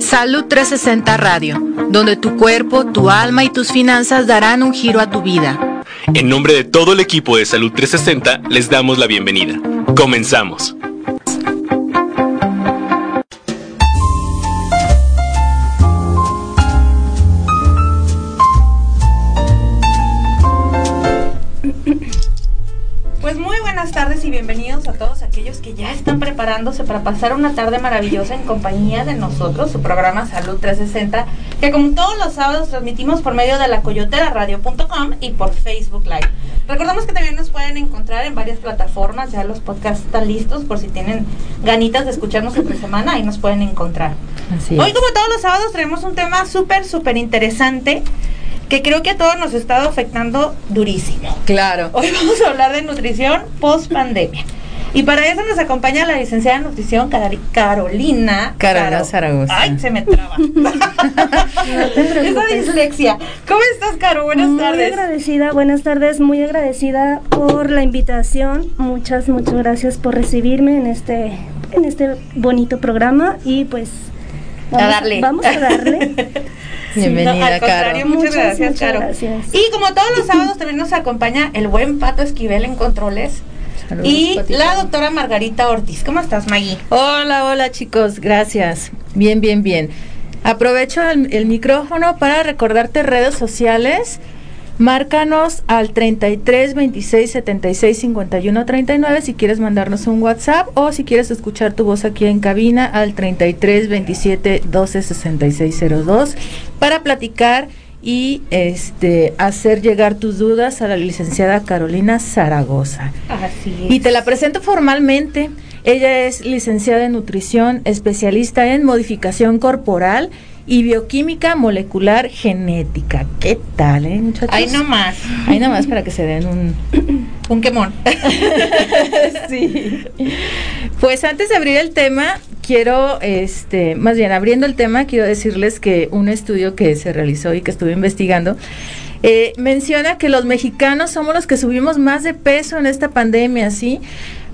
Salud 360 Radio, donde tu cuerpo, tu alma y tus finanzas darán un giro a tu vida. En nombre de todo el equipo de Salud 360, les damos la bienvenida. Comenzamos. Y bienvenidos a todos aquellos que ya están preparándose para pasar una tarde maravillosa en compañía de nosotros, su programa Salud 360, que como todos los sábados transmitimos por medio de la coyoteraradio.com y por Facebook Live. Recordamos que también nos pueden encontrar en varias plataformas, ya los podcasts están listos por si tienen ganitas de escucharnos entre semana, ahí nos pueden encontrar. Hoy como todos los sábados tenemos un tema súper, súper interesante que creo que a todos nos ha estado afectando durísimo. Claro. Hoy vamos a hablar de nutrición post pandemia. Y para eso nos acompaña la licenciada en nutrición Carolina. Carolina Zaragoza. Ay, se me traba. Esa dislexia. ¿Cómo estás, Caro? Buenas muy tardes. Muy agradecida, buenas tardes, muy agradecida por la invitación. Muchas, muchas gracias por recibirme en este, en este bonito programa y pues vamos a darle. Vamos a darle. Bienvenida, no, al contrario, Caro. Muchas, gracias, muchas Caro. Gracias. Y como todos los sábados también nos acompaña el buen Pato Esquivel en controles. Saludos, y Patito. la doctora Margarita Ortiz. ¿Cómo estás, Maggie? Hola, hola chicos, gracias. Bien, bien, bien. Aprovecho el, el micrófono para recordarte redes sociales. Márcanos al 33 26 76 51 39 si quieres mandarnos un WhatsApp o si quieres escuchar tu voz aquí en cabina al 33 27 12 66 02 para platicar y este hacer llegar tus dudas a la licenciada Carolina Zaragoza. Así Y te la presento formalmente. Ella es licenciada en nutrición, especialista en modificación corporal y bioquímica molecular genética. ¿Qué tal, eh, muchachos? Ahí nomás. Ahí nomás para que se den un... Un quemón. sí. Pues antes de abrir el tema, quiero, este, más bien abriendo el tema, quiero decirles que un estudio que se realizó y que estuve investigando eh, menciona que los mexicanos somos los que subimos más de peso en esta pandemia, ¿sí?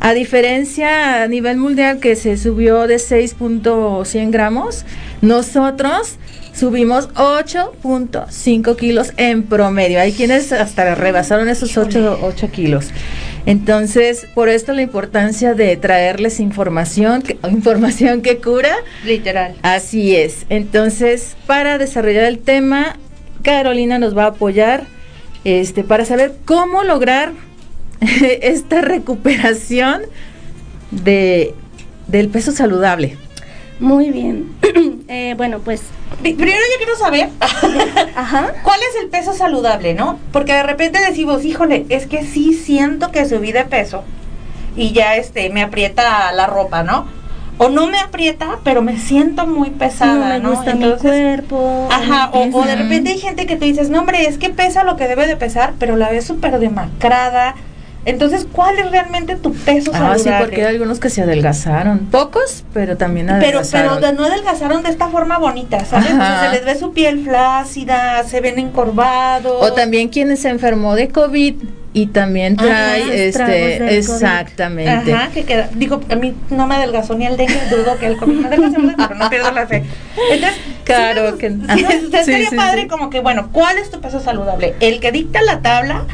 A diferencia a nivel mundial que se subió de 6.100 gramos, nosotros subimos 8.5 kilos en promedio. Hay quienes hasta rebasaron esos 8, 8 kilos. Entonces, por esto la importancia de traerles información, que, información que cura. Literal. Así es. Entonces, para desarrollar el tema, Carolina nos va a apoyar este, para saber cómo lograr esta recuperación de, del peso saludable. Muy bien. eh, bueno, pues. Primero yo quiero saber Ajá. cuál es el peso saludable, ¿no? Porque de repente decimos, híjole, es que sí siento que subí de peso y ya este me aprieta la ropa, ¿no? O no me aprieta, pero me siento muy pesada, no ¿no? me gusta mi cuerpo. Ajá, o, o de repente hay gente que tú dices, no hombre, es que pesa lo que debe de pesar, pero la ves súper demacrada. Entonces, ¿cuál es realmente tu peso Ah, saludable? sí, porque hay algunos que se adelgazaron. Pocos, pero también Pero, adelgazaron. pero de- no adelgazaron de esta forma bonita, ¿sabes? Se les ve su piel flácida, se ven encorvados. O también quienes se enfermó de COVID y también Ajá, trae este exactamente. Ajá, que queda, digo, a mí no me adelgazó ni el dengue, dudo que el COVID me adelgazó, pero no pierdo la fe. Entonces, Claro sí, que- sí, ajá, sí, estaría sí, padre sí. como que, bueno, ¿cuál es tu peso saludable? ¿El que dicta la tabla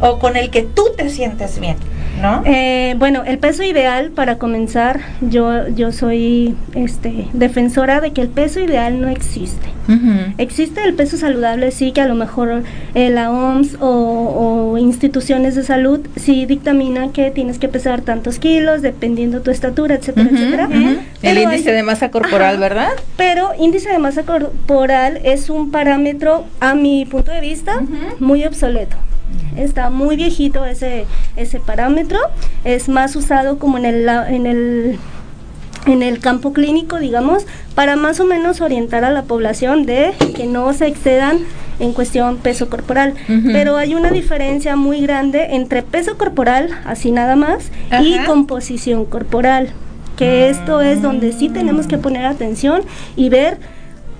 o con el que tú te sientes bien? ¿No? Eh, bueno, el peso ideal para comenzar, yo, yo soy este, defensora de que el peso ideal no existe. Existe el peso saludable, sí, que a lo mejor eh, la OMS o, o instituciones de salud sí dictaminan que tienes que pesar tantos kilos dependiendo tu estatura, etcétera, etcétera. El índice hay- de masa corporal, Ajá. ¿verdad? Pero índice de masa corporal es un parámetro, a mi punto de vista, muy obsoleto. Está muy viejito ese, ese parámetro. Es más usado como en el, en el en el campo clínico, digamos, para más o menos orientar a la población de que no se excedan en cuestión peso corporal. Pero hay una diferencia muy grande entre peso corporal, así nada más, y composición corporal. Que esto es donde sí tenemos que poner atención y ver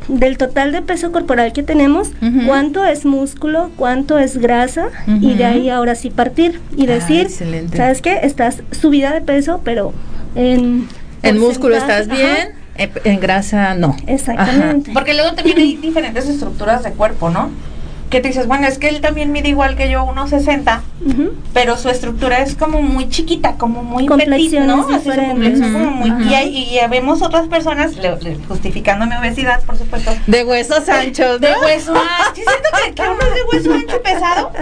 del total de peso corporal que tenemos, cuánto es músculo, cuánto es grasa, y de ahí ahora sí partir y Ah, decir. ¿sabes qué? Estás subida de peso, pero en... En músculo estás bien, en grasa no. Exactamente. Porque luego también hay diferentes estructuras de cuerpo, ¿no? Que te dices, bueno, es que él también mide igual que yo, 1,60, Ujú. pero su estructura es como muy chiquita, como muy petit, ¿no? Así su complexión como muy- y, vemos otras personas, le- le- justificando mi obesidad, por supuesto, De huesos anchos, ¿no? de hueso ancho. ¿Sí es cierto que, que uno es de hueso ancho pesado?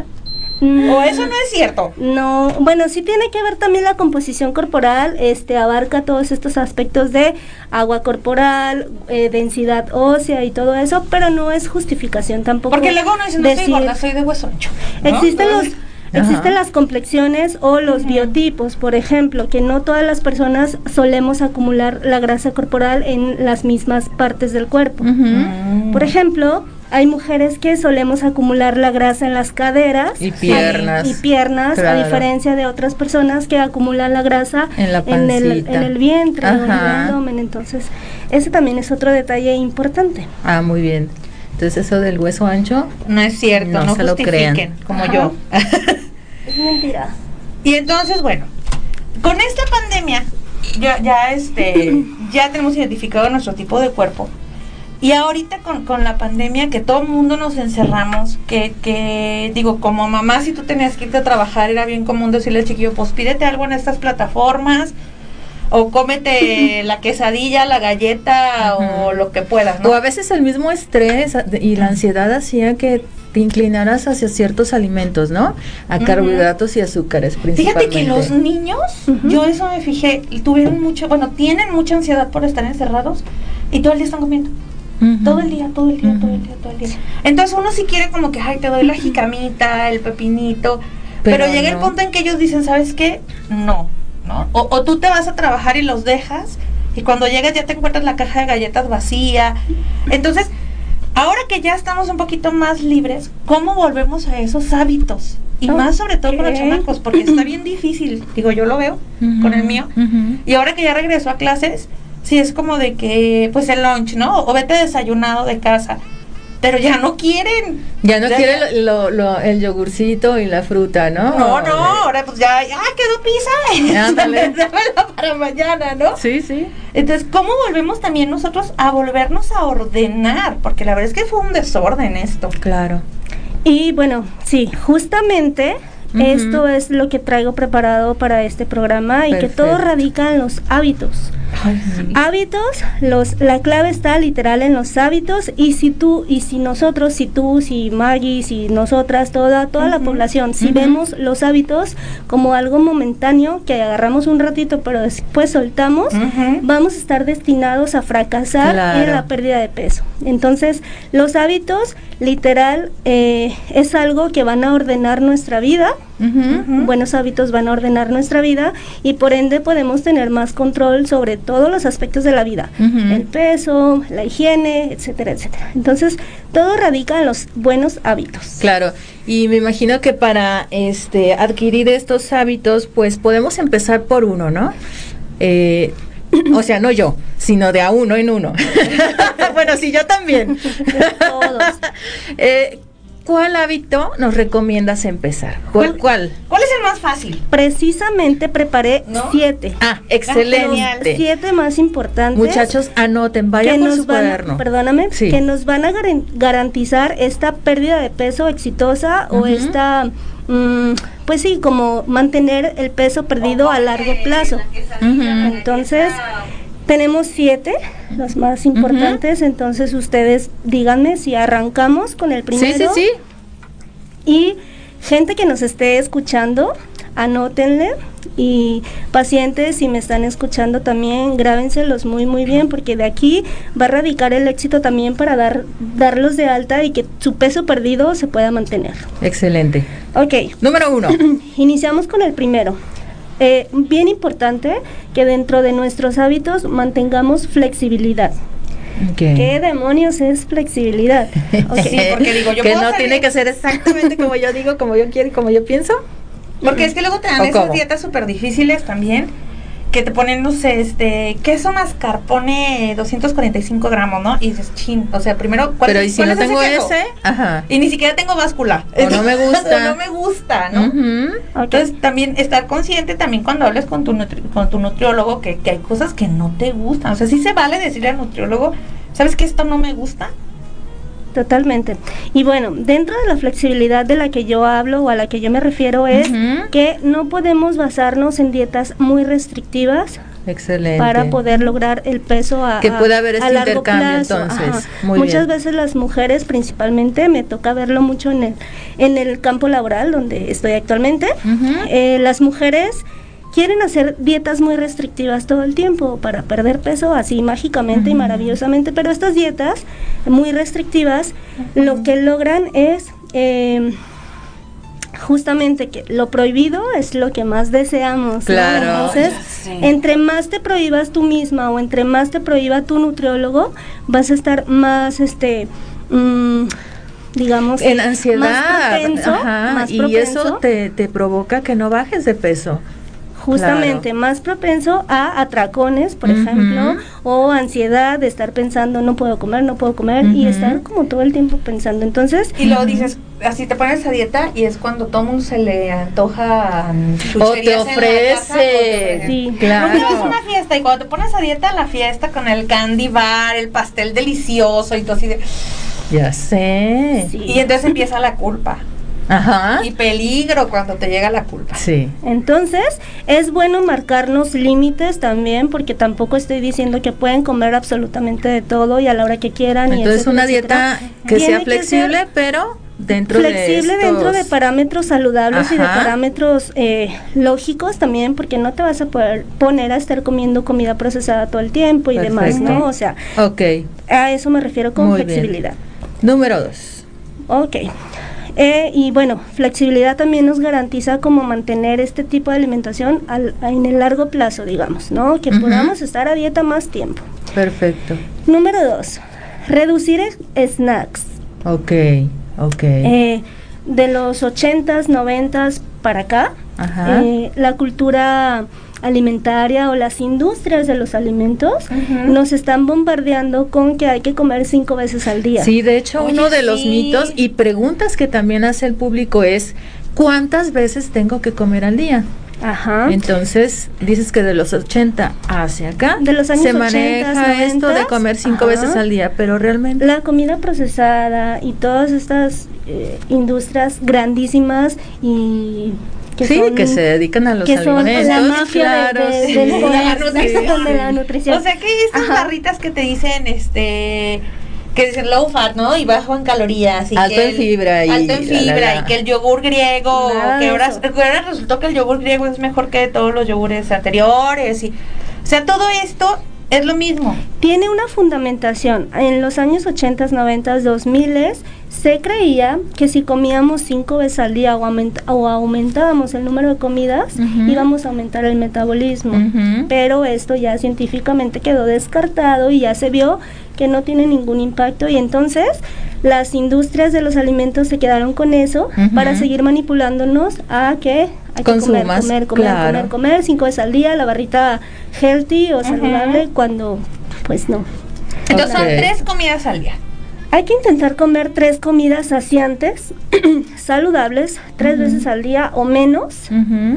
Mm, ¿O eso no es cierto? No, bueno, sí tiene que ver también la composición corporal, este abarca todos estos aspectos de agua corporal, eh, densidad ósea y todo eso, pero no es justificación tampoco. Porque luego uno dice, no soy decir- gorda, soy de hueso ancho. ¿no? Existen los existen las complexiones o los biotipos, por ejemplo, que no todas las personas solemos acumular la grasa corporal en las mismas partes del cuerpo. Por ejemplo, hay mujeres que solemos acumular la grasa en las caderas Y piernas. y piernas, Claro. a diferencia de otras personas que acumulan la grasa En la el, pancita. en el vientre o en el abdomen. Entonces, ese también es otro detalle importante. Ah, muy bien. Entonces eso del hueso ancho, No es cierto, No no, se lo justifiquen, crean. como Ajá. yo. Es mentira. Y entonces, bueno, con esta pandemia, ya, ya, este, ya tenemos identificado nuestro tipo de cuerpo. Y ahorita con, con la pandemia, que todo el mundo nos encerramos, que, que, digo, como mamá, si tú tenías que irte a trabajar, era bien común decirle al chiquillo, pues pídete algo en estas plataformas, o cómete la quesadilla, la galleta, o lo que puedas, ¿no? o a veces el mismo estrés y la ansiedad hacía que te inclinaras hacia ciertos alimentos, ¿no? A carbohidratos y azúcares Fíjate principalmente. que los niños, yo eso me fijé, tuvieron mucho, bueno, tienen mucha ansiedad por estar encerrados y todo el día están comiendo. Todo el día, todo el día, todo el día, todo el día. Entonces uno sí quiere como que, ay, te doy la jicamita, el pepinito, pero, Pero llega el punto en que ellos dicen, ¿sabes qué? No, ¿no? O, o tú te vas a trabajar y los dejas y cuando llegas ya te encuentras la caja de galletas vacía. Entonces, ahora que ya estamos un poquito más libres, ¿cómo volvemos a esos hábitos? Y más sobre todo con los chamacos, porque está bien difícil. Digo, yo lo veo con el mío. Y ahora que ya regreso a clases, sí es como de que, pues el lunch, ¿no? O vete desayunado de casa. Pero ya no quieren. Ya no Ya- quiere lo- lo- el yogurcito y la fruta, ¿no? No, no, ahora pues ya, ya quedó pizza. Ándale. Para mañana, ¿no? Sí, sí. Entonces, ¿cómo volvemos también nosotros a volvernos a ordenar? Porque la verdad es que fue un desorden esto. Claro. Y bueno, sí, justamente Esto es lo que traigo preparado para este programa y que todo radica en los hábitos. Ay, sí. Hábitos, los, la clave está literal en los hábitos y si tú y si nosotros, si tú, si Maggie, si nosotras, toda, toda la población, si vemos los hábitos como algo momentáneo que agarramos un ratito pero después soltamos, vamos a estar destinados a fracasar Claro. en la pérdida de peso. Entonces, los hábitos, literal, eh, es algo que van a ordenar nuestra vida. Buenos hábitos van a ordenar nuestra vida y por ende podemos tener más control sobre todos los aspectos de la vida. El peso, la higiene, etcétera, etcétera. Entonces, todo radica en los buenos hábitos. Claro, y me imagino que para este adquirir estos hábitos, pues podemos empezar por uno, ¿no? Eh, o sea, no yo, sino de a uno en uno. bueno, sí, yo también. Todos. Eh, ¿Cuál hábito nos recomiendas empezar? ¿Cuál? ¿Cuál? ¿Cuál es el más fácil? Precisamente preparé ¿No? siete. Ah, genial. excelente. Siete más importantes. Muchachos, anoten, vayan por nos su van, cuaderno. perdóname, Sí. que nos van a garan- garantizar esta pérdida de peso exitosa o esta, mm, pues sí, como mantener el peso perdido a largo plazo. Entonces, tenemos siete, los más importantes, entonces ustedes díganme si arrancamos con el Sí, primero. sí, sí. Y gente que nos esté escuchando, anótenle. Y pacientes, si me están escuchando también, grábenselos muy, muy bien, porque de aquí va a radicar el éxito también para dar, darlos de alta y que su peso perdido se pueda mantener. Excelente. Ok, Número uno. iniciamos con el primero. Eh, bien importante que dentro de nuestros hábitos mantengamos flexibilidad. Ok. ¿Qué demonios es flexibilidad? Sí, porque digo, yo que puedo no salir- tiene que ser exactamente como yo digo, como yo quiero y como yo pienso. Porque es que luego te dan ¿O esas cómo? dietas súper difíciles también. Que te ponen, no sé, este, queso mascarpone 245 gramos, ¿no? Y dices, chin, o sea, primero, ¿cuál, Pero y si cuál no es tengo queso? ese, ajá. Y ni siquiera tengo báscula. O no me gusta. no me gusta, ¿no? Entonces también estar consciente también cuando hables con tu, nutri- con tu nutriólogo que, que hay cosas que no te gustan. O sea, sí se vale decirle al nutriólogo, ¿sabes que esto no me gusta? Totalmente. Y bueno, dentro de la flexibilidad de la que yo hablo o a la que yo me refiero es que no podemos basarnos en dietas muy restrictivas Excelente. para poder lograr el peso a, Que pueda haber largo intercambio, plazo. entonces. Muy Muchas bien. veces las mujeres principalmente me toca verlo mucho en el en el campo laboral donde estoy actualmente. Eh, las mujeres quieren hacer dietas muy restrictivas todo el tiempo para perder peso así mágicamente y maravillosamente, pero estas dietas muy restrictivas lo que logran es eh, justamente que lo prohibido es lo que más deseamos. ¿no? Claro. Entonces, entre más te prohíbas tú misma o entre más te prohíba tu nutriólogo, vas a estar más, este, mm, digamos, en ansiedad. más propenso, Ajá, más y eso te, te provoca que no bajes de peso. Justamente claro. más propenso a atracones, por ejemplo, o ansiedad de estar pensando no puedo comer, no puedo comer y estar como todo el tiempo pensando. Entonces, Y luego dices, así te pones a dieta y es cuando todo mundo se le antoja mm, O te casa, o ofrece. Sí. claro. No, pero es una fiesta y cuando te pones a dieta, la fiesta con el candy bar, el pastel delicioso y todo así de... Ya sé. sí. Y entonces empieza la culpa. Ajá. Y peligro cuando te llega la culpa. Sí. Entonces, es bueno marcarnos límites también, porque tampoco estoy diciendo que pueden comer absolutamente de todo y a la hora que quieran. y Entonces etcétera, una etcétera. dieta que Tiene sea flexible, pero dentro flexible de dentro de parámetros saludables y de parámetros eh, lógicos también, porque no te vas a poder poner a estar comiendo comida procesada todo el tiempo y demás. ¿no? O sea, Ok. a eso me refiero con Muy bien. flexibilidad. Número dos. Ok. Eh, y bueno, flexibilidad también nos garantiza como mantener este tipo de alimentación al- en el largo plazo, digamos, ¿no? Que podamos estar a dieta más tiempo. Perfecto. Número dos, reducir snacks. Ok. Ok. Eh, de los 80s, 90s para acá, Ajá. eh, la cultura alimentaria o las industrias de los alimentos nos están bombardeando con que hay que comer cinco veces al día. Sí, de hecho, Oye, uno de los mitos y preguntas que también hace el público es ¿cuántas veces tengo que comer al día? Ajá. Entonces, dices que de los 80 hacia acá De los años se 80s, maneja esto de 90s, comer cinco ajá. veces al día, pero realmente La comida procesada y todas estas eh, industrias grandísimas y que sí, son, que se dedican a los que son alimentos, la mafia de- claro, de- sí. del De la poder, nutrición. de la nutrición. O sea que estas Ajá. barritas que te dicen, este, que dicen low fat, ¿no? Y bajo en calorías. Y Alto que en fibra y Alto en la, la, fibra la. y que el yogur griego, Nada que ahora, ahora resultó que el yogur griego es mejor que todos los yogures anteriores. Y, o sea, todo esto es lo mismo. Tiene una fundamentación. En los años 80, 90, 2000 se creía que si comíamos cinco veces al día o, aumenta- o aumentábamos el número de comidas, íbamos a aumentar el metabolismo. Pero esto ya científicamente quedó descartado y ya se vio que no tiene ningún impacto y entonces las industrias de los alimentos se quedaron con eso para seguir manipulándonos a que hay que comer, comer, comer, claro. comer, comer cinco veces al día, la barrita healthy o saludable cuando pues no. Entonces son tres comidas al día. Hay que intentar comer tres comidas saciantes, saludables, tres veces al día o menos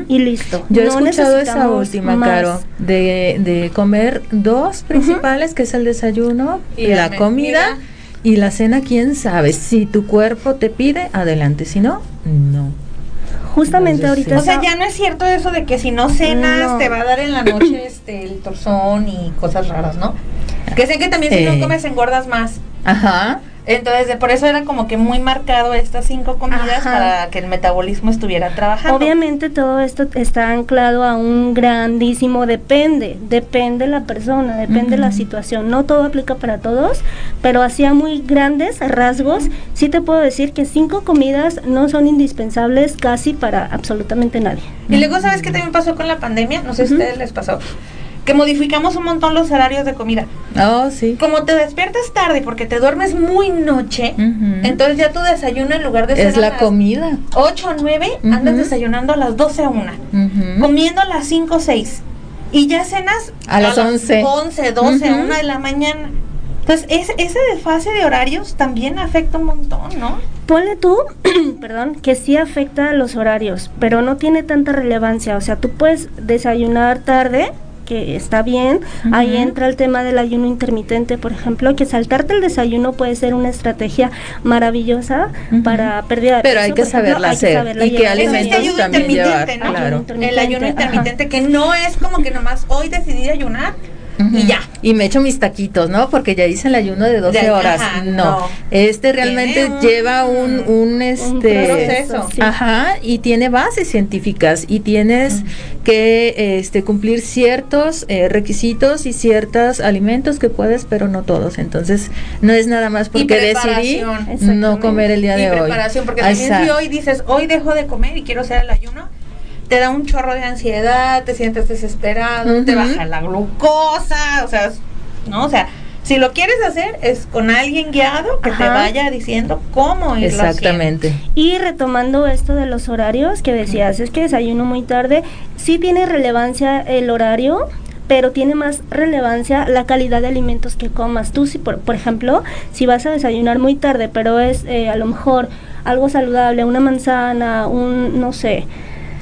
y listo. Yo he No escuchado esa necesitamos última, más. Caro, de, de comer dos principales, que es el desayuno, Y la la comida comida. Y la cena, quién sabe. Si tu cuerpo te pide, adelante. Si no, no. Justamente Entonces, ahorita sí. O sea, ya no es cierto eso de que si no cenas No. te va a dar en la noche este el torzón y cosas raras, ¿no? Que sé que también si Eh. no comes engordas más. Ajá. Entonces, de- por eso era como que muy marcado estas cinco comidas Ajá. para que el metabolismo estuviera trabajando. Obviamente todo esto está anclado a un grandísimo depende, depende la persona, depende la situación. No todo aplica para todos, pero así a muy grandes rasgos, sí te puedo decir que cinco comidas no son indispensables casi para absolutamente nadie. Y luego, ¿sabes qué también pasó con la pandemia? No sé si a ustedes les pasó. Que modificamos un montón los horarios de comida. Oh, sí. Como te despiertas tarde porque te duermes muy noche, Ujú. entonces ya tu desayuno en lugar de ser es a la las comida. 8 o 9, andas Ujú. desayunando a las 12 a 1. Ujú. comiendo a las 5 o 6. y ya cenas A las 11. 11, 12, Ujú. 1 de la mañana. Entonces, ese, ese desfase de horarios también afecta un montón, ¿no? Ponle tú, perdón, que sí afecta a los horarios, pero no tiene tanta relevancia. O sea, tú puedes desayunar tarde, que está bien. Ahí entra el tema del ayuno intermitente, por ejemplo, que saltarte el desayuno puede ser una estrategia maravillosa para pérdida de Pero peso, hay que ejemplo, saberla hay que hacer. saberla ¿Y qué alimentos este ayuno también intermitente, llevar? ¿no? Claro. El ayuno Intermitente, intermitente, que no es como que nomás hoy decidí ayunar Y ya. Y me echo mis taquitos, ¿no? Porque ya hice el ayuno de 12 De- horas. ajá, no. no. Este realmente un- lleva un, un este Un proceso. sí. Ajá, y tiene bases científicas y tienes que este cumplir ciertos eh, requisitos y ciertos alimentos que puedes, pero no todos. Entonces, no es nada más porque decidí no comer el día y de hoy. preparación, porque también si hoy dices, hoy dejo de comer y quiero hacer el ayuno, te da un chorro de ansiedad, te sientes desesperado, te baja la glucosa, o sea, ¿no? O sea, si lo quieres hacer es con alguien guiado que te vaya diciendo cómo irlo Exactamente. Y retomando esto de los horarios que decías, es que desayuno muy tarde, sí tiene relevancia el horario, pero tiene más relevancia la calidad de alimentos que comas. Tú, si por, por ejemplo, si vas a desayunar muy tarde, pero es eh, a lo mejor algo saludable, una manzana, un, no sé.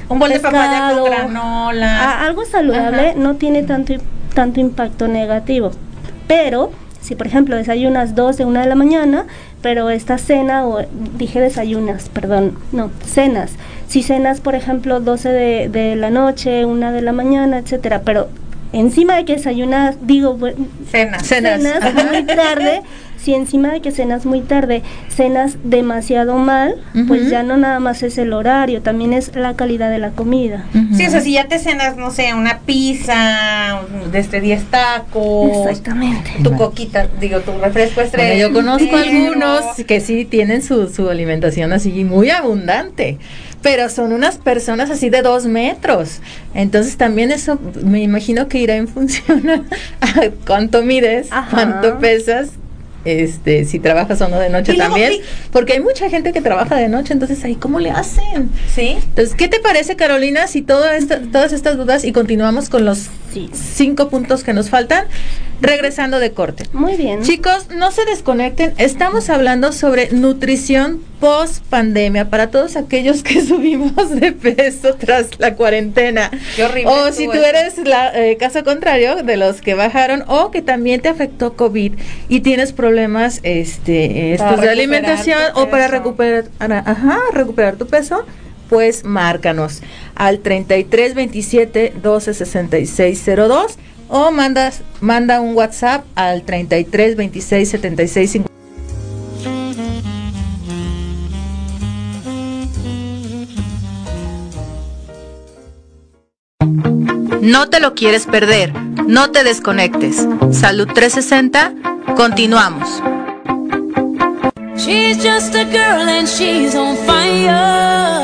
Un bol de papaya pescado, con granola. a- algo saludable Ajá. no tiene tanto, tanto impacto negativo. Pero si por ejemplo desayunas 2 de 1 de la mañana, pero esta cena, o dije desayunas, perdón, no, cenas. Si cenas por ejemplo 12 de, de la noche, 1 de la mañana, etcétera, pero encima de que desayunas, digo, Cenas. Cenas. cenas muy tarde, si encima de que cenas muy tarde, cenas demasiado mal, pues ya no nada más es el horario, también es la calidad de la comida. Sí, o sea, si ya te cenas, no sé, una pizza, de este 10 tacos, Exactamente. tu coquita, digo, tu refresco Bueno, estrella. yo conozco algunos que sí tienen su, su alimentación así muy abundante, pero son unas personas así de dos metros. Entonces también eso me imagino que irá en función a, a cuánto mides, Ajá. cuánto pesas. Este, si trabajas o no de noche también, sí. porque hay mucha gente que trabaja de noche, entonces ahí cómo le hacen. Sí. Entonces, ¿qué te parece, Carolina, si todo esta- todas estas dudas y continuamos con los Sí. cinco puntos que nos faltan, regresando de corte? Muy bien. Chicos, no se desconecten. Estamos hablando sobre nutrición post pandemia para todos aquellos que subimos de peso tras la cuarentena. Qué horrible O si tú eso. eres la eh, caso contrario de los que bajaron o que también te afectó COVID y tienes problemas este estos de alimentación o para recuperar ajá, recuperar tu peso, pues márcanos al 33 27 12 66 02 o mandas manda un WhatsApp al 33 26 76 50. No te lo quieres perder, no te desconectes. Salud 360, continuamos. She's just a girl and she's on fire.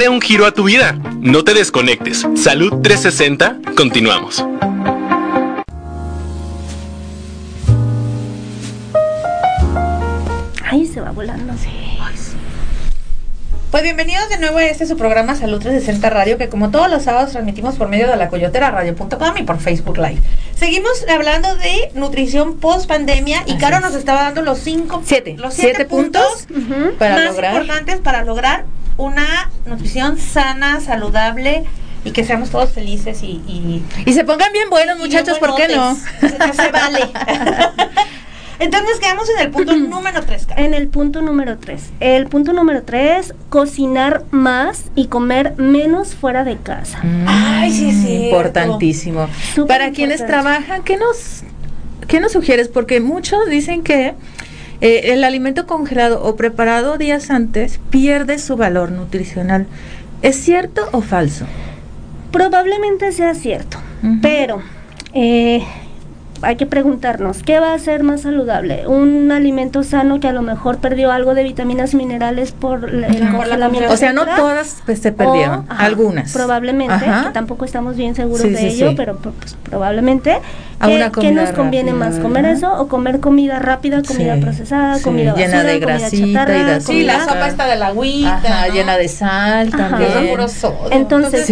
Dale un giro a tu vida. No te desconectes. Salud 360. Continuamos. Ay, se va volando. Pues bienvenidos de nuevo a este su programa Salud 360 Radio, que como todos los sábados transmitimos por medio de la coyotera radio.com y por Facebook Live. Seguimos hablando de nutrición post pandemia y Así Caro es. nos estaba dando los cinco, Siete. los siete, Siete puntos, puntos para más lograr. importantes para lograr una nutrición sana, saludable y que seamos todos felices y, y Y se pongan bien buenos, muchachos, bien ¿por qué no? se vale. Entonces quedamos en el punto número 3, Caro. En el punto número 3. El punto número 3, cocinar más y comer menos fuera de casa. Ay, sí Mm, cierto. Importantísimo. Súper Para quienes trabajan, ¿qué nos, ¿qué nos sugieres? Porque muchos dicen que eh, el alimento congelado o preparado días antes pierde su valor nutricional. ¿Es cierto o falso? Probablemente sea cierto, pero eh, hay que preguntarnos, ¿qué va a ser más saludable? ¿Un alimento sano que a lo mejor perdió algo de vitaminas y minerales por el Ajá. Por la congelamiento? O sea, no todas pues, se perdieron, O, ajá, algunas. Probablemente, Ajá. que tampoco estamos bien seguros Sí, de sí, ello, sí. pero pues, probablemente. A ¿Qué, comida nos conviene rápida, más? ¿Comer ¿verdad? eso o comer comida rápida, comida Sí, procesada, sí, comida llena basura, de comida grasita y chatarra, de Sí, la sopa está de la agüita. Ajá, ¿no? llena de sal Ajá. Que es también. sodio. Entonces,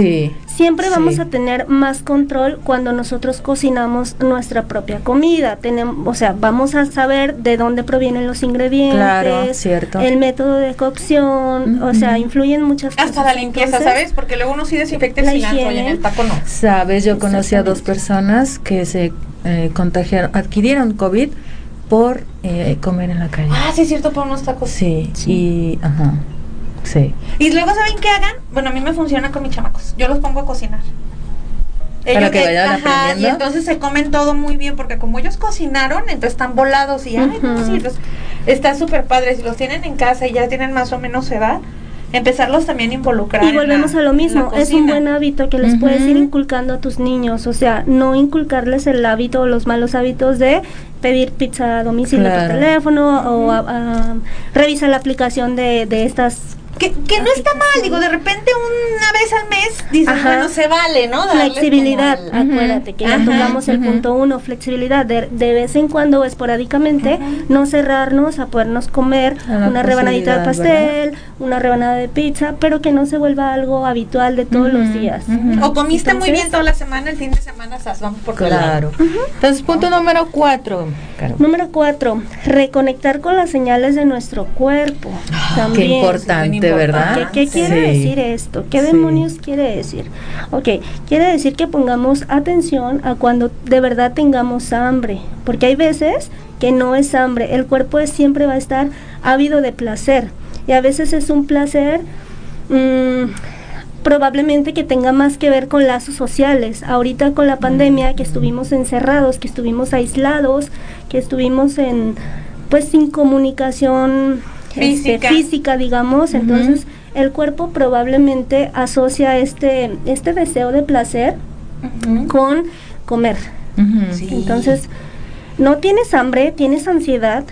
Siempre Sí. vamos a tener más control cuando nosotros cocinamos nuestra propia comida. Tenemos, o sea, vamos a saber de dónde provienen los ingredientes, Claro, cierto. el método de cocción, o sea, influyen muchas cosas. hasta la limpieza, Entonces, ¿sabes? Porque luego uno sí desinfecta el la cilantro y en higiene. el taco no. Sabes, yo conocí a dos personas que se eh, contagiaron, adquirieron COVID por eh, comer en la calle. Ah, sí es cierto, por unos tacos. Sí, Sí. y ajá, sí. Y luego, ¿saben qué hagan? Bueno, a mí me funciona con mis chamacos. Yo los pongo a cocinar. Para que vayan ajá, aprendiendo. Y entonces se comen todo muy bien, porque como ellos cocinaron, entonces están volados y, ay, no, Ujú. sí, pues, está súper padre. Si los tienen en casa y ya tienen más o menos edad, empezarlos también a involucrar. Y en la- volvemos a lo mismo, es un buen hábito que les puedes ir inculcando a tus niños, o sea, no inculcarles el hábito o los malos hábitos de pedir pizza a domicilio Claro. por teléfono o a, a- revisa la aplicación de, de estas Que, que no está mal, digo, de repente una vez al mes dices, Ajá. bueno, se vale, ¿no? Darle Flexibilidad, acuérdate que ya Ajá, tocamos el punto uno, flexibilidad, de, de vez en cuando o esporádicamente, no cerrarnos a podernos comer A una rebanadita de pastel, una rebanada de pizza, pero que no se vuelva algo habitual de todos los días. O comiste muy bien toda la semana, el fin de semana, sas, vamos por. Claro. Entonces, punto número cuatro. Caro. Número cuatro, reconectar con las señales de nuestro cuerpo. Ah, Qué También. importante, importante. ¿verdad? ¿Qué, qué quiere Sí. decir esto? ¿Qué Sí. demonios quiere decir? Ok, quiere decir que pongamos atención a cuando de verdad tengamos hambre, porque hay veces que no es hambre, el cuerpo es- siempre va a estar ávido de placer y a veces es un placer mm, probablemente que tenga más que ver con lazos sociales. Ahorita con la pandemia que estuvimos encerrados, que estuvimos aislados, que estuvimos en pues sin comunicación este, Física. física, digamos, entonces el cuerpo probablemente asocia este este deseo de placer con comer. Sí. Entonces, no tienes hambre, tienes ansiedad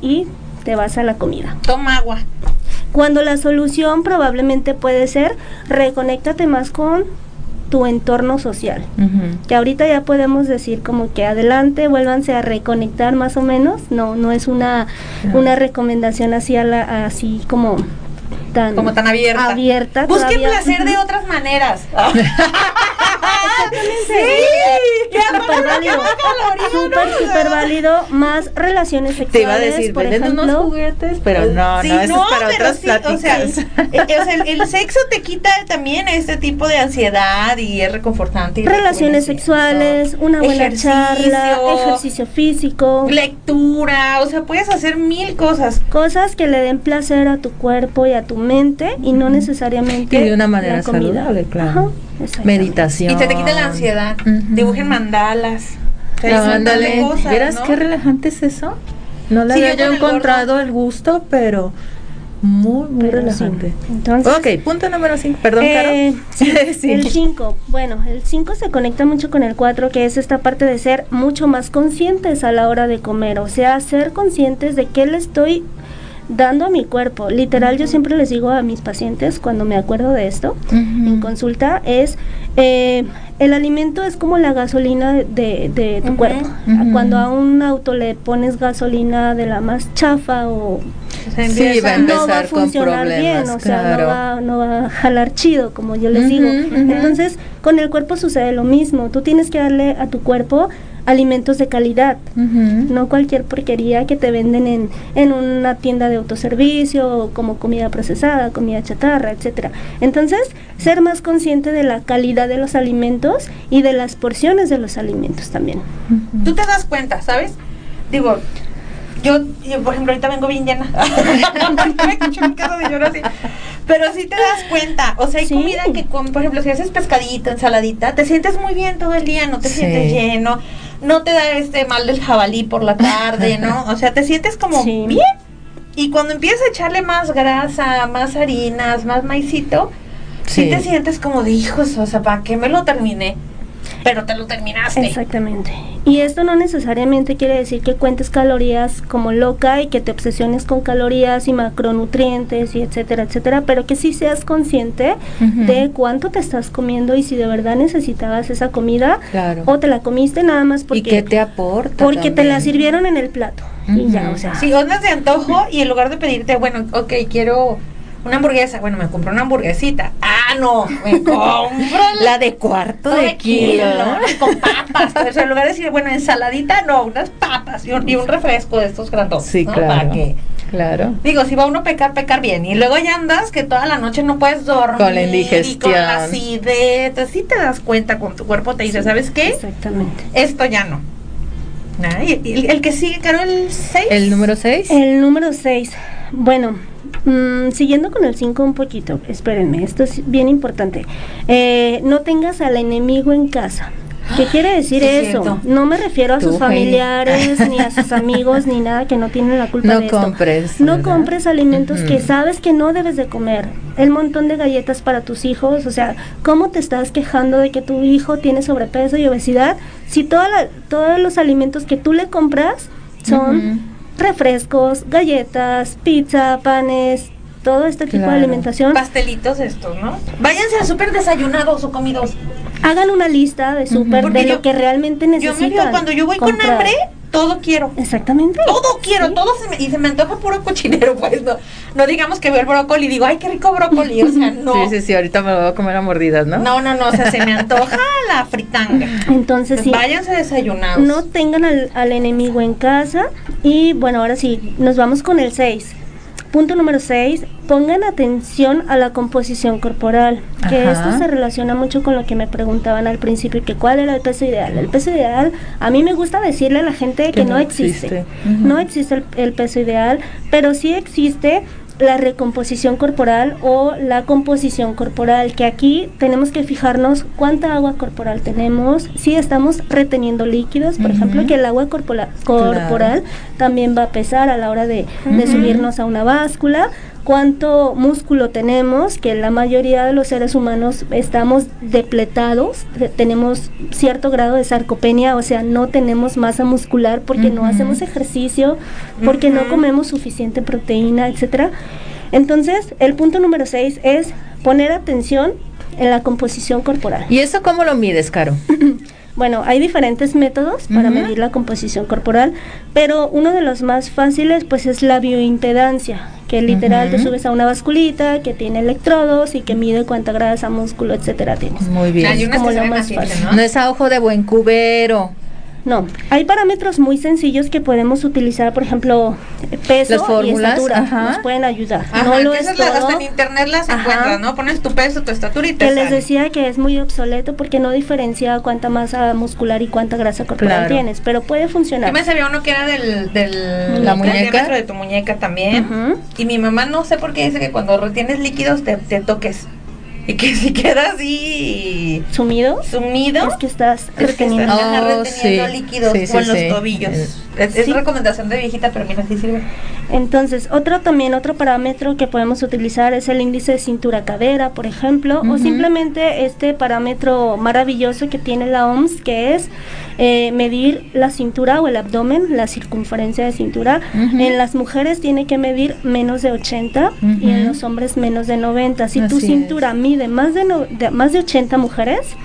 y te vas a la comida. Toma agua. Cuando la solución probablemente puede ser reconéctate más con tu entorno social. Que ahorita ya podemos decir como que adelante, vuélvanse a reconectar más o menos. No, no es una, No. una recomendación así, a la- así como tan, Como tan abierta. abierta. Busque placer de otras maneras. Exactamente. Ya, Súper bueno, válido. qué colorido, Súper, ¿no? súper válido. Más relaciones sexuales. Te iba a decir, por venden unos ejemplo. juguetes, pero no, Sí, no, eso es para pero otras sí, o sea, pláticas. eh, o sea, el, el sexo te quita también este tipo de ansiedad y es reconfortante. y Relaciones sexuales, una buena Ejercicio, charla, ejercicio físico, lectura, o sea, puedes hacer mil cosas. cosas que le den placer a tu cuerpo y a tu mente y no necesariamente Y de una manera saludable, claro. Ajá. Meditación. Y se te quita la ansiedad. Ujú. Dibujen mandalas. No, ándale. cosas, ¿Vieras ¿no? qué relajante es eso? No le Sí, había yo con el encontrado el gusto, pero muy, muy Pero sí. relajante. Entonces, ok, punto número 5. Perdón, Eh, Caro. Sí. El 5, bueno, el 5 se conecta mucho con el 4, que es esta parte de ser mucho más conscientes a la hora de comer, o sea, ser conscientes de qué le estoy dando a mi cuerpo. Literal, yo siempre les digo a mis pacientes cuando me acuerdo de esto en consulta es eh, el alimento es como la gasolina de, de tu cuerpo. Cuando a un auto le pones gasolina de la más chafa o Sí, va a no va a empezar con funcionar bien, problemas, o sea, no, va, no va a jalar chido, como yo les digo. Entonces, con el cuerpo sucede lo mismo. Tú tienes que darle a tu cuerpo alimentos de calidad. No cualquier porquería que te venden en, en una tienda de autoservicio, como comida procesada, comida chatarra, etcétera. Entonces, ser más consciente de la calidad de los alimentos y de las porciones de los alimentos también. Tú te das cuenta, ¿sabes? Digo, yo, yo, por ejemplo, ahorita vengo bien llena. me escucho mi casa de llorar así. Pero sí te das cuenta. O sea, hay Sí. comida que, por ejemplo, si haces pescadito, ensaladita, te sientes muy bien todo el día, no te Sí. sientes lleno, no te da este mal del jabalí por la tarde, ¿no? O sea, te sientes como Sí. bien. Y cuando empiezas a echarle más grasa, más harinas, más maicito, sí, Sí. te sientes como de hijos, o sea, ¿para qué me lo terminé? Pero te lo terminaste. Exactamente. Y esto no necesariamente quiere decir que cuentes calorías como loca y que te obsesiones con calorías y macronutrientes y etcétera, etcétera, pero que sí seas consciente de cuánto te estás comiendo y si de verdad necesitabas esa comida Claro. o te la comiste nada más porque ¿Y qué te aporta? porque te la sirvieron en el plato. Y ya, o sea, Sí, andas de antojo y en lugar de pedirte, bueno, ok, quiero una hamburguesa, bueno, me compro una hamburguesita. Ah, no, me compro La de cuarto de kilo. ¿no? con papas. O sea, en lugar de decir, bueno, ensaladita, no, unas papas y un, y un refresco de estos grandotes. Sí, ¿no? claro. Para que, Claro. digo, si va uno a pecar, pecar bien. Y luego ya andas que toda la noche no puedes dormir. Con la Y con indigestión. la acidez. Así te das cuenta con tu cuerpo, te dice, ¿sabes qué? exactamente. Esto ya no. Ah, y- y el, el que sigue, Caro, el 6. ¿El número 6? El número 6. Bueno, mm, siguiendo con el 5 un poquito, espérenme, esto es bien importante. Eh, no tengas al enemigo en casa. ¿Qué quiere decir Sí, es eso? cierto. No me refiero a Tú, sus familiares, ni a sus amigos, ni nada que no tienen la culpa No de esto. compres, No ¿verdad? compres alimentos que sabes que no debes de comer. El montón de galletas para tus hijos, o sea, ¿cómo te estás quejando de que tu hijo tiene sobrepeso y obesidad si toda la- todos los alimentos que tú le compras son. Refrescos, galletas, pizza, panes, todo este tipo Claro. de alimentación. pastelitos estos, ¿no? Váyanse a súper desayunados o comidos. Hagan una lista de súper de yo- lo que realmente Yo necesitan. me veo cuando yo voy con hambre, todo quiero. Exactamente. Todo quiero, Sí. todo se me, y se me antoja puro cochinero, pues no. No digamos que veo el brócoli y digo, ay, qué rico brócoli, o sea, no. Sí, sí, sí, ahorita me lo voy a comer a mordidas, ¿no? No, no, no, o sea, se me antoja la fritanga. Entonces sí. Váyanse desayunados. No tengan al, al enemigo en casa. Y bueno, ahora sí, nos vamos con el 6. Punto número 6, pongan atención a la composición corporal, que Ajá. esto se relaciona mucho con lo que me preguntaban al principio, que cuál era el peso ideal. El peso ideal, a mí me gusta decirle a la gente que, Que no, existe. No existe el, el peso ideal, pero sí existe la recomposición corporal o la composición corporal, que aquí tenemos que fijarnos cuánta agua corporal tenemos, si estamos reteniendo líquidos, por ejemplo, que el agua corpora- corporal también va a pesar a la hora de, subirnos a una báscula, cuánto músculo tenemos, que la mayoría de los seres humanos estamos depletados, te- tenemos cierto grado de sarcopenia, o sea, no tenemos masa muscular porque no hacemos ejercicio, porque no comemos suficiente proteína, etcétera. Entonces, el punto número 6 es poner atención en la composición corporal. ¿Y eso cómo lo mides, Caro? Bueno, hay diferentes métodos para medir la composición corporal, pero uno de los más fáciles pues es la bioimpedancia, que literal te subes a una basculita que tiene electrodos y que mide cuánta grasa, músculo, etcétera tienes. Muy bien. Hay unas como que lo más fácil. ¿no? No es a ojo de buen cubero. No, hay parámetros muy sencillos que podemos utilizar, por ejemplo, peso Las fórmulas, y estatura, ajá. nos pueden ayudar. Ajá, no lo es las- todo. hasta en internet las Ajá. encuentras, ¿no? Pones tu peso, tu estatura y te que les sale. decía que es muy obsoleto porque no diferencia cuánta masa muscular y cuánta grasa corporal Claro. tienes, pero puede Yo funcionar. me sabía uno que era del, del ¿La muñeca? diámetro de tu muñeca también. Y mi mamá no sé por qué dice que cuando retienes líquidos te, te toques. Y que si queda así ¿Sumido? sumido, Es que estás es que reteniendo. estás Oh, reteniendo sí. líquidos Sí, sí, con los sí. tobillos. Eh, Es, es sí. recomendación de viejita, pero mira, sí sirve. Entonces, otro también, otro parámetro que podemos utilizar es el índice de cintura-cadera, por ejemplo, o Ujú. simplemente este parámetro maravilloso que tiene la OMS, que es eh, medir la cintura o el abdomen, la circunferencia de cintura. Ujú. En las mujeres tiene que medir menos de 80 y en los hombres menos de 90. Si tu Así mide más de, no- de- más de 80 mujeres,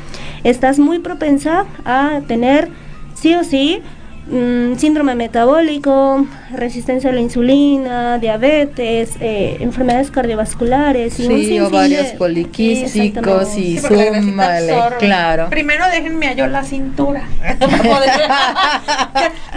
estás muy propensa a tener sí o sí mm, síndrome metabólico, resistencia a la insulina, diabetes, eh, enfermedades cardiovasculares y Sí, sinfín ovarios poliquísticos y Sí, súmale, claro. Primero déjenme a yo la cintura.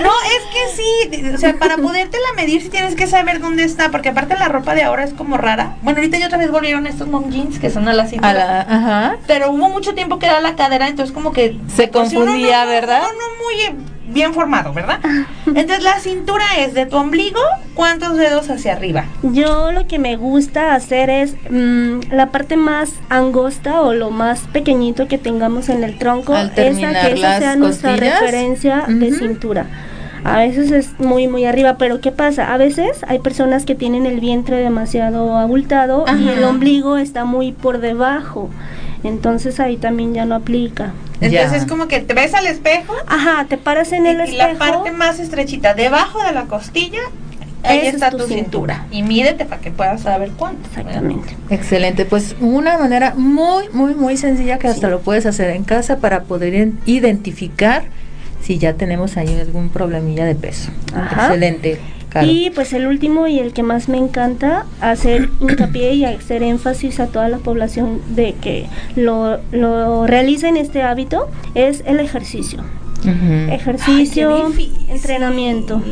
No, es que sí, o sea, para podértela medir sí tienes que saber dónde está, porque aparte la ropa de ahora es como rara. Bueno, ahorita ya otra vez volvieron estos mom jeans que son a la cintura. A la, ajá. Pero hubo mucho tiempo que era la cadera, entonces como que... Se pues, uno confundía, no- ¿verdad? uno no muy bien formado, ¿verdad? Entonces la cintura es de tu ombligo, ¿cuántos dedos hacia arriba? Yo lo que me gusta hacer es mm, la parte más angosta o lo más pequeñito que tengamos en el tronco, Al esa que esa las sea nuestra costillas. referencia de cintura. A veces es muy muy arriba, pero ¿qué pasa? A veces hay personas que tienen el vientre demasiado abultado y el ombligo está muy por debajo. Entonces ahí también ya no aplica. Entonces Ya. es como que te ves al espejo Ajá, te paras en el y espejo. la parte más estrechita debajo de la costilla, ahí Esa está es tu tu cintura. Y mídete para que puedas saber cuánto. Exactamente. Excelente, pues una manera muy, muy, muy sencilla que hasta lo puedes hacer en casa para poder identificar si ya tenemos ahí algún problemilla de peso. Ajá. Excelente, Y pues el último y el que más me encanta, hacer hincapié y hacer énfasis a toda la población de que lo, lo realicen este hábito, es el ejercicio. Ejercicio, Ay, entrenamiento.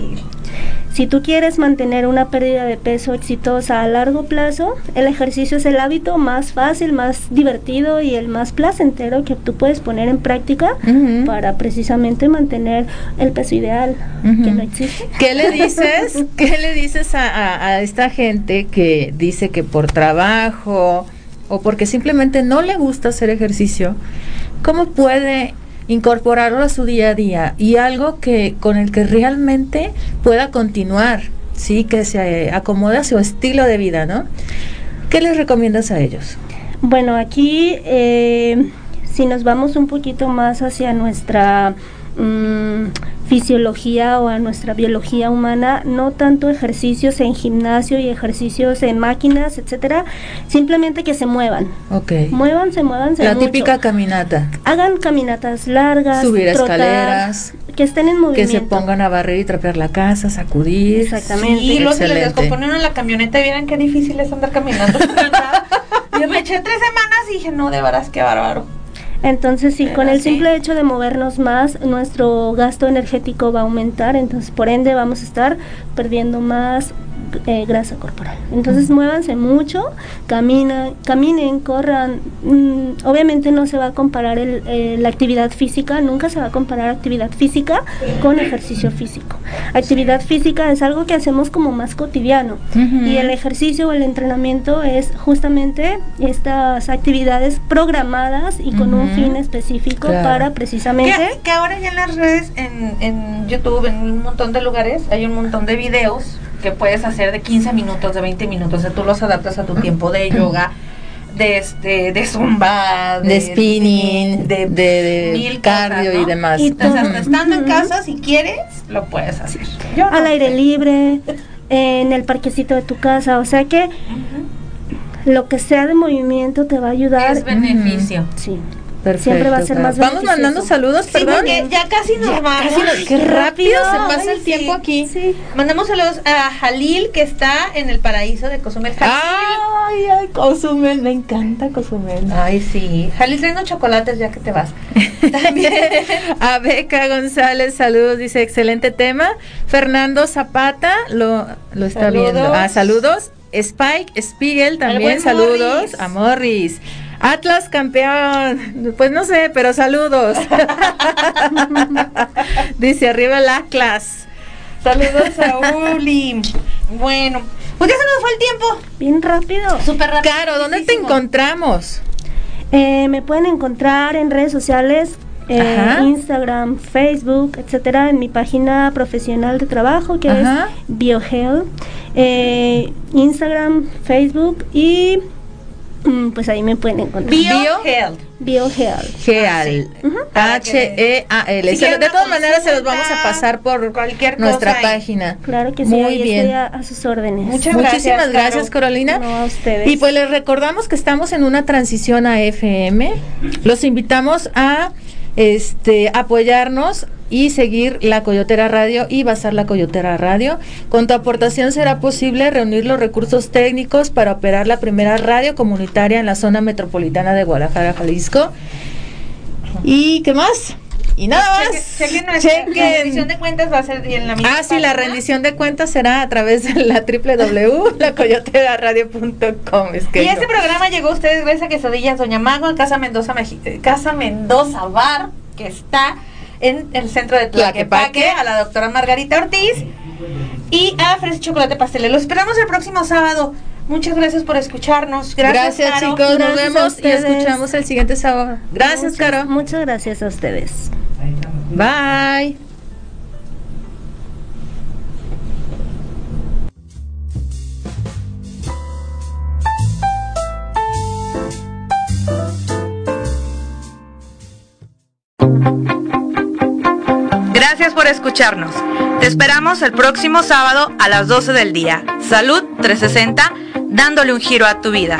Si tú quieres mantener una pérdida de peso exitosa a largo plazo, el ejercicio es el hábito más fácil, más divertido y el más placentero que tú puedes poner en práctica para precisamente mantener el peso ideal, que no existe. ¿Qué le dices? ¿Qué le dices a, a- a esta gente que dice que por trabajo o porque simplemente no le gusta hacer ejercicio, cómo puede incorporarlo a su día a día y algo que con el que realmente pueda continuar, sí, que se acomode a su estilo de vida, ¿no? ¿Qué les recomiendas a ellos? Bueno, aquí eh, si nos vamos un poquito más hacia nuestra mm, fisiología o a nuestra biología humana, no tanto ejercicios en gimnasio y ejercicios en máquinas, etcétera, simplemente que se muevan. Ok. Muévanse, muévanse. La mucho. típica caminata, Hagan caminatas largas, subir trotar, escaleras, que estén en que movimiento. se pongan a barrer y trapear la casa, sacudir. Exactamente. Y luego se les Excelente. descompone uno en la camioneta y vieran qué difícil es andar caminando. Yo me eché tres semanas y dije, no, de veras, qué bárbaro. Entonces, sí, con el simple hecho de movernos más, nuestro gasto energético va a aumentar, entonces por ende vamos a estar perdiendo más eh, grasa corporal. Entonces, muévanse mucho, camina, caminen, corran. Mm, obviamente no se va a comparar el, eh, la actividad física, nunca se va a comparar actividad física con ejercicio físico. Actividad física es algo que hacemos como más cotidiano y el ejercicio o el entrenamiento es justamente estas actividades programadas y con un fin específico Claro. para precisamente Que, que ahora ya en las redes, en, en YouTube, en un montón de lugares, hay un montón de videos que puedes hacer de 15 minutos, de 20 minutos, o sea, tú los adaptas a tu tiempo de yoga, de este, de zumba, de spinning, de, de, mil cardio cosas, y demás. Y Entonces, estando en casa, si quieres, lo puedes hacer. Yo al no aire sé. libre, en el parquecito de tu casa, o sea que lo que sea de movimiento te va a ayudar. Es beneficio. Sí. Perfecto, siempre va a ser Caro. más Vamos mandando saludos, Sí, perdón. porque ya casi nos Ya vamos. casi nos- qué rápido se pasa Ay, el tiempo aquí. Sí. Mandamos saludos a Jalil, que está en el paraíso de Cozumel. Jalil. Ay, ay, Cozumel, me encanta Cozumel. Ay, sí. Jalil, trae unos chocolates ya que te vas. También. A Beca González, saludos, dice excelente tema. Fernando Zapata lo, lo está Saludos. viendo. Ah, saludos. Spike Spiegel también, saludos. Morris. A Morris. Atlas campeón. Pues no sé, pero saludos. dice arriba el Atlas. Saludos a Uli. Bueno, pues ya se nos fue el tiempo. Bien rápido. Súper rápido. Caro, ¿dónde te encontramos? Eh, me pueden encontrar en redes sociales, eh. Instagram, Facebook, etcétera, en mi página profesional de trabajo que Ajá. es BioHealth. Eh, Instagram, Facebook y pues ahí me pueden encontrar. Bio- BioHealth. BioHealth. H-E-A-L. Si Se- quieren de todas maneras se los vamos a pasar por cualquier nuestra cosa página. Claro que sí, Muy ahí bien. estoy a, a sus órdenes. Muchas Muchísimas gracias, gracias, Caro. Carolina. No, a ustedes. Y pues les recordamos que estamos en una transición a FM. Los invitamos a este apoyarnos y seguir la Coyotera Radio y basar la Coyotera Radio. Con tu aportación será posible reunir los recursos técnicos para operar la primera radio comunitaria en la zona metropolitana de Guadalajara, Jalisco. ¿Y qué más? Y nada más. Chequen, chequen nuestra Chequen. la rendición de cuentas va a ser en la misma Ah, sí, la rendición de cuentas será a través de la www.lacoyoteraradio.com. Es que Y no. este programa llegó a ustedes gracias a Quesadillas Doña Mago en Casa Mendoza, Meji- Casa Mendoza Bar, que está en el centro de Tlaquepaque, Tlaquepaque. a la doctora Margarita Ortiz y a Fresa Chocolate Pastelero. Los esperamos el próximo sábado. Muchas gracias por escucharnos. Gracias, Gracias, Caro. chicos. Nos Gracias a vemos y escuchamos el siguiente sábado. Gracias, Muchas- Caro. Muchas gracias a ustedes. Bye. Gracias por escucharnos. Te esperamos el próximo sábado a las 12 del día. Salud 360, dándole un giro a tu vida.